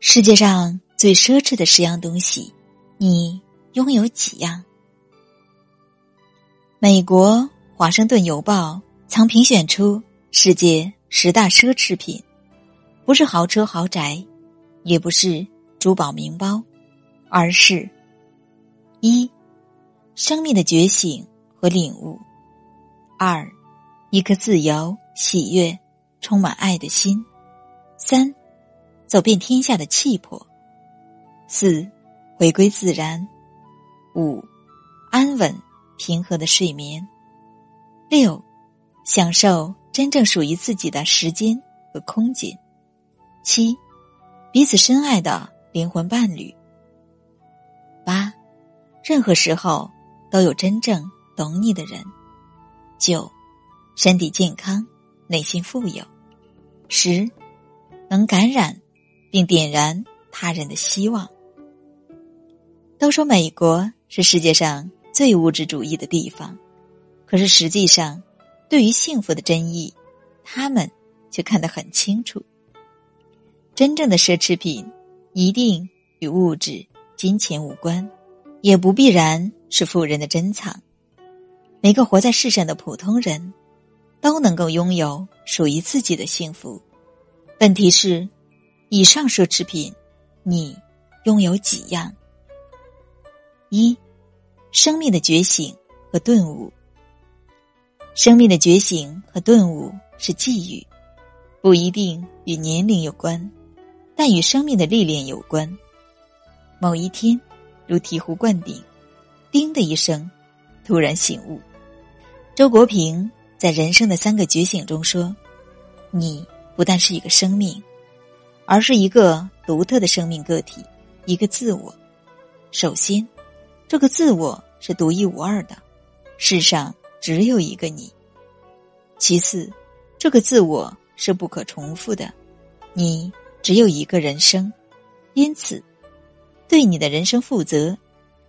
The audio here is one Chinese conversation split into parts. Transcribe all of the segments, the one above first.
世界上最奢侈的十样东西，你拥有几样？美国《华盛顿邮报》曾评选出世界十大奢侈品，不是豪车豪宅，也不是珠宝名包，而是：一、生命的觉醒和领悟；二、一颗自由、喜悦、充满爱的心；三。走遍天下的气魄。四，回归自然。五，安稳平和的睡眠。六，享受真正属于自己的时间和空间。七，彼此深爱的灵魂伴侣。八，任何时候都有真正懂你的人。九，身体健康，内心富有。十，能感染。并点燃他人的希望。都说美国是世界上最物质主义的地方，可是实际上，对于幸福的真意，他们却看得很清楚。真正的奢侈品一定与物质、金钱无关，也不必然是富人的珍藏。每个活在世上的普通人，都能够拥有属于自己的幸福。问题是。以上奢侈品，你拥有几样？一、生命的觉醒和顿悟。生命的觉醒和顿悟是际遇，不一定与年龄有关，但与生命的历练有关。某一天，如醍醐灌顶，叮的一声，突然醒悟。周国平在《人生的三个觉醒》中说：“你不但是一个生命。”而是一个独特的生命个体，一个自我。首先，这个自我是独一无二的，世上只有一个你。其次，这个自我是不可重复的，你只有一个人生，因此，对你的人生负责，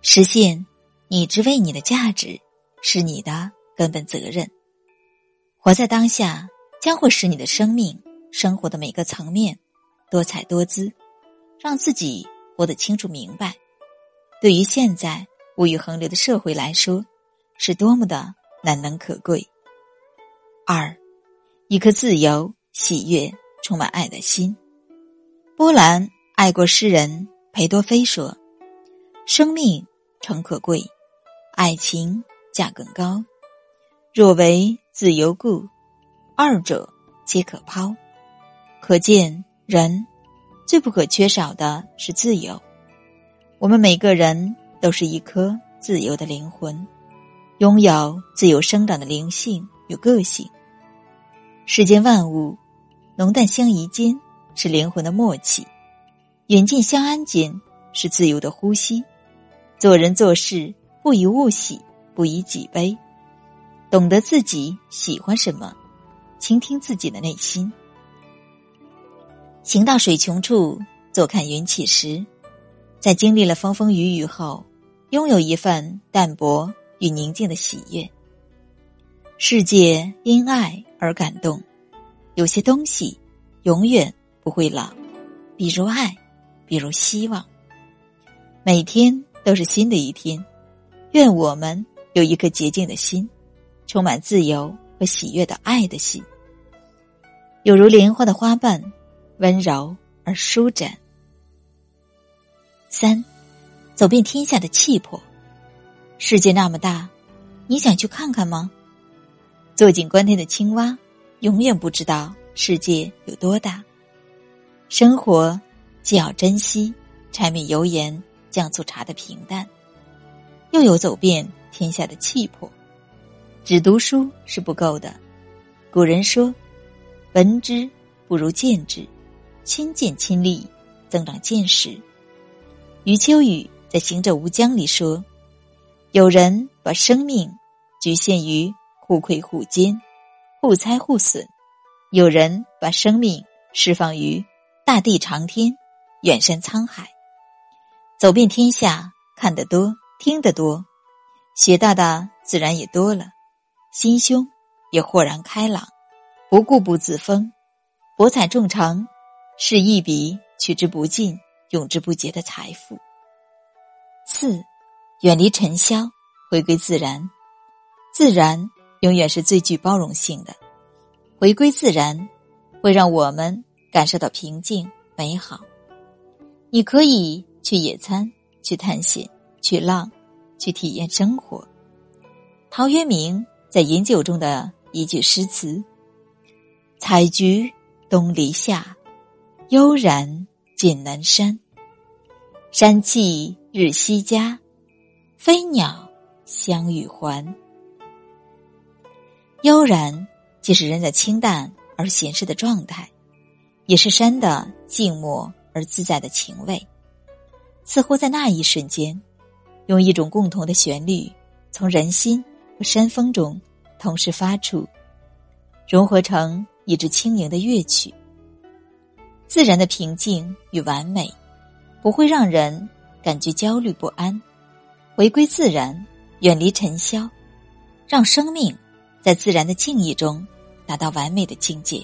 实现你之为你的价值，是你的根本责任。活在当下，将会使你的生命生活的每个层面。多彩多姿，让自己活得清楚明白。对于现在物欲横流的社会来说，是多么的难能可贵。二，一颗自由、喜悦、充满爱的心。波兰爱国诗人裴多菲说：“生命诚可贵，爱情价更高。若为自由故，二者皆可抛。”可见。人最不可缺少的是自由。我们每个人都是一颗自由的灵魂，拥有自由生长的灵性与个性。世间万物，浓淡相宜间是灵魂的默契，远近相安间是自由的呼吸。做人做事不以物喜，不以己悲，懂得自己喜欢什么，倾听自己的内心。行到水穷处，坐看云起时。在经历了风风雨雨后，拥有一份淡泊与宁静的喜悦。世界因爱而感动，有些东西永远不会老，比如爱，比如希望。每天都是新的一天，愿我们有一颗洁净的心，充满自由和喜悦的爱的心，有如莲花的花瓣。温柔而舒展。三，走遍天下的气魄。世界那么大，你想去看看吗？坐井观天的青蛙，永远不知道世界有多大。生活既要珍惜柴米油盐酱醋茶的平淡，又有走遍天下的气魄。只读书是不够的。古人说：“闻之不如见之。”亲见亲历，增长见识。余秋雨在《行者无疆》里说：“有人把生命局限于互馈互奸、互猜互损；有人把生命释放于大地长天、远山沧海。走遍天下，看得多，听得多，学到的自然也多了，心胸也豁然开朗，不固步自封，博采众长。是一笔取之不尽、用之不竭的财富。四，远离尘嚣，回归自然。自然永远是最具包容性的。回归自然，会让我们感受到平静、美好。你可以去野餐，去探险，去浪，去体验生活。陶渊明在饮酒中的一句诗词：“采菊东篱下，悠然见南山。山气日夕佳，飞鸟相与还。”悠然，既是人的清淡而闲适的状态，也是山的静默而自在的情味。似乎在那一瞬间，用一种共同的旋律，从人心和山峰中同时发出，融合成一支轻盈的乐曲。自然的平静与完美，不会让人感觉焦虑不安。回归自然，远离尘嚣，让生命。在自然的静谧中，达到完美的境界。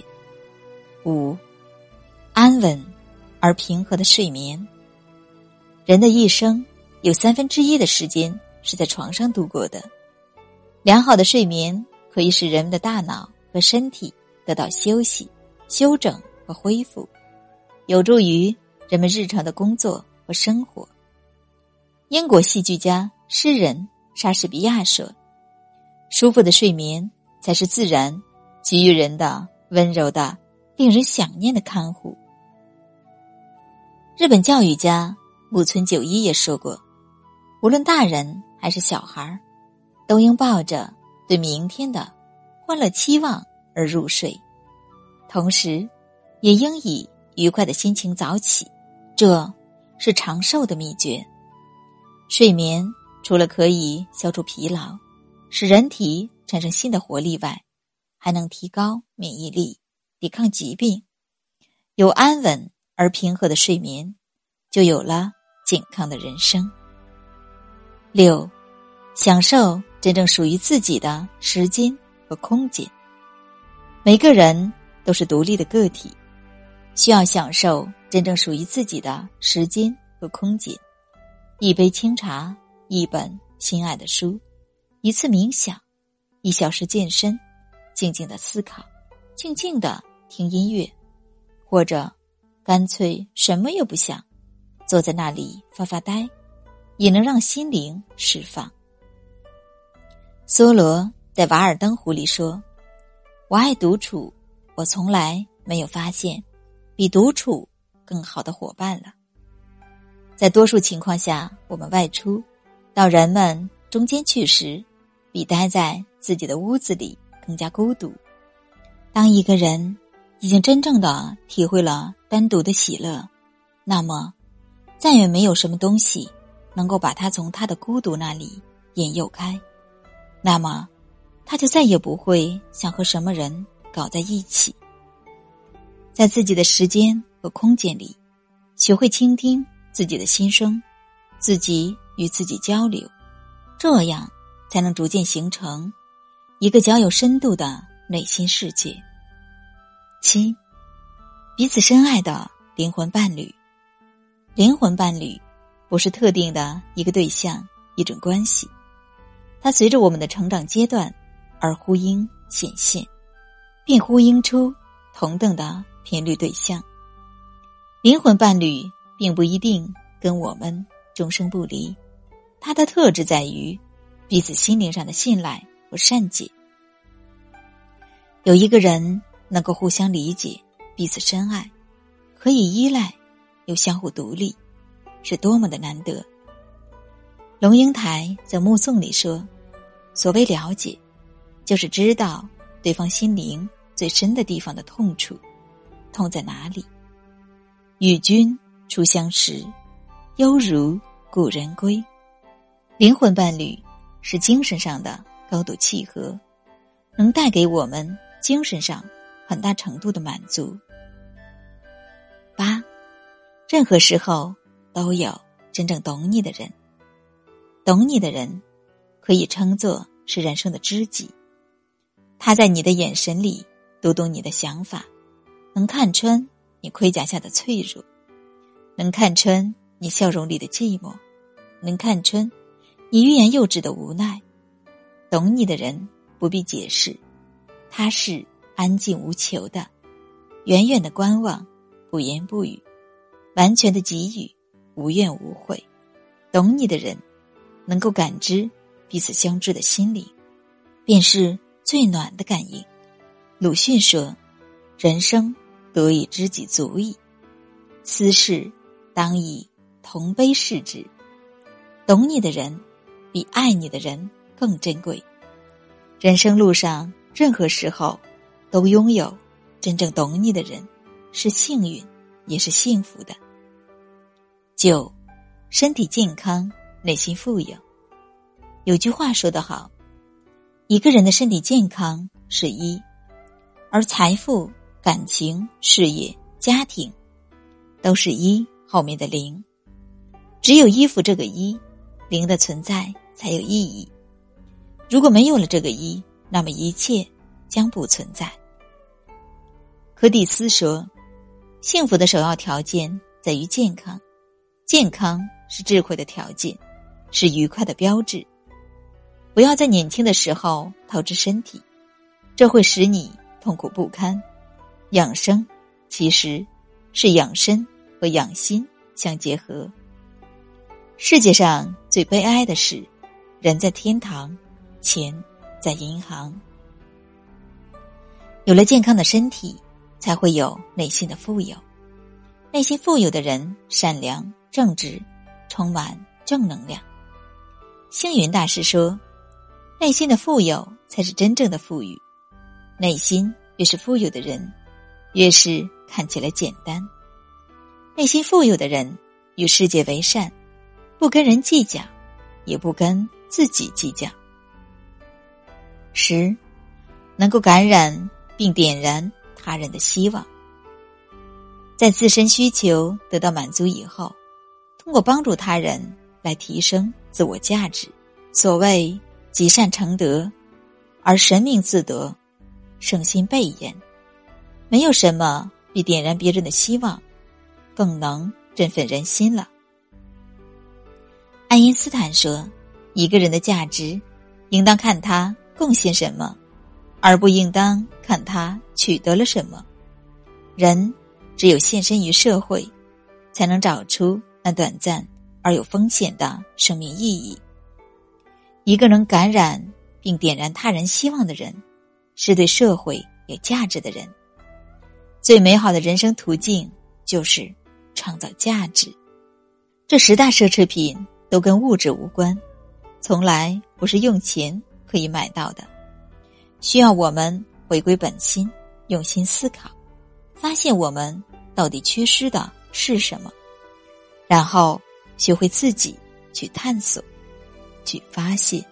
五，安稳而平和的睡眠。人的一生有三分之一的时间是在床上度过的。良好的睡眠可以使人们的大脑和身体得到休息、休整和恢复，有助于人们日常的工作和生活。英国戏剧家、诗人莎士比亚说。舒服的睡眠才是自然给予人的温柔的、令人想念的看护。日本教育家木村久一也说过：“无论大人还是小孩都应抱着对明天的欢乐期望而入睡，同时，也应以愉快的心情早起。这是长寿的秘诀。睡眠除了可以消除疲劳。”使人体产生新的活力外，还能提高免疫力，抵抗疾病。有安稳而平和的睡眠，就有了健康的人生。六，享受真正属于自己的时间和空间。每个人都是独立的个体，需要享受真正属于自己的时间和空间。一杯清茶，一本心爱的书。一次冥想，一小时健身，静静的思考，静静的听音乐，或者干脆什么也不想，坐在那里发发呆，也能让心灵释放。梭罗在《瓦尔登湖》里说：“我爱独处，我从来没有发现比独处更好的伙伴了。”在多数情况下，我们外出到人们中间去时。比待在自己的屋子里更加孤独。当一个人已经真正的体会了单独的喜乐，那么再也没有什么东西能够把他从他的孤独那里引诱开。那么，他就再也不会想和什么人搞在一起。在自己的时间和空间里，学会倾听自己的心声，自己与自己交流，这样。才能逐渐形成一个较有深度的内心世界。七，彼此深爱的灵魂伴侣。灵魂伴侣不是特定的一个对象、一种关系，它随着我们的成长阶段而呼应显现，并呼应出同等的频率对象。灵魂伴侣并不一定跟我们终生不离，它的特质在于。彼此心灵上的信赖和善解，有一个人能够互相理解、彼此深爱，可以依赖又相互独立，是多么的难得。龙应台在《目送》里说：“所谓了解，就是知道对方心灵最深的地方的痛处，痛在哪里。与君初相识，犹如故人归。灵魂伴侣。”是精神上的高度契合，能带给我们精神上很大程度的满足。八，任何时候都有真正懂你的人，懂你的人可以称作是人生的知己。他在你的眼神里读懂你的想法，能看穿你盔甲下的脆弱，能看穿你笑容里的寂寞，能看穿你欲言又止的无奈。懂你的人不必解释，他是安静无求的，远远的观望，不言不语，完全的给予，无怨无悔。懂你的人，能够感知彼此相知的心灵，便是最暖的感应。鲁迅说：“人生得以知己足矣，私事当以同悲视之。”懂你的人，比爱你的人。更珍贵。人生路上，任何时候，都拥有真正懂你的人，是幸运，也是幸福的。九，身体健康，内心富有。有句话说得好，一个人的身体健康是一，而财富、感情、事业、家庭，都是一后面的零。只有依附这个一，零的存在才有意义。如果没有了这个一，那么一切将不存在。柯蒂斯说：“幸福的首要条件在于健康，健康是智慧的条件，是愉快的标志。不要在年轻的时候透支身体，这会使你痛苦不堪。养生其实是养身和养心相结合。世界上最悲哀的是，人在天堂。”钱在银行，有了健康的身体，才会有内心的富有。内心富有的人，善良正直，充满正能量。星云大师说：“内心的富有才是真正的富裕。内心越是富有的人，越是看起来简单。内心富有的人，与世界为善，不跟人计较，也不跟自己计较。”十，能够感染并点燃他人的希望，在自身需求得到满足以后，通过帮助他人来提升自我价值。所谓积善成德，而神明自得，圣心备焉。没有什么比点燃别人的希望更能振奋人心了。爱因斯坦说：“一个人的价值，应当看他。”贡献什么，而不应当看他取得了什么。人只有献身于社会，才能找出那短暂而有风险的生命意义。一个能感染并点燃他人希望的人，是对社会有价值的人。最美好的人生途径就是创造价值。这十大奢侈品都跟物质无关，从来不是用钱。可以买到的，需要我们回归本心，用心思考，发现我们到底缺失的是什么，然后学会自己去探索，去发现。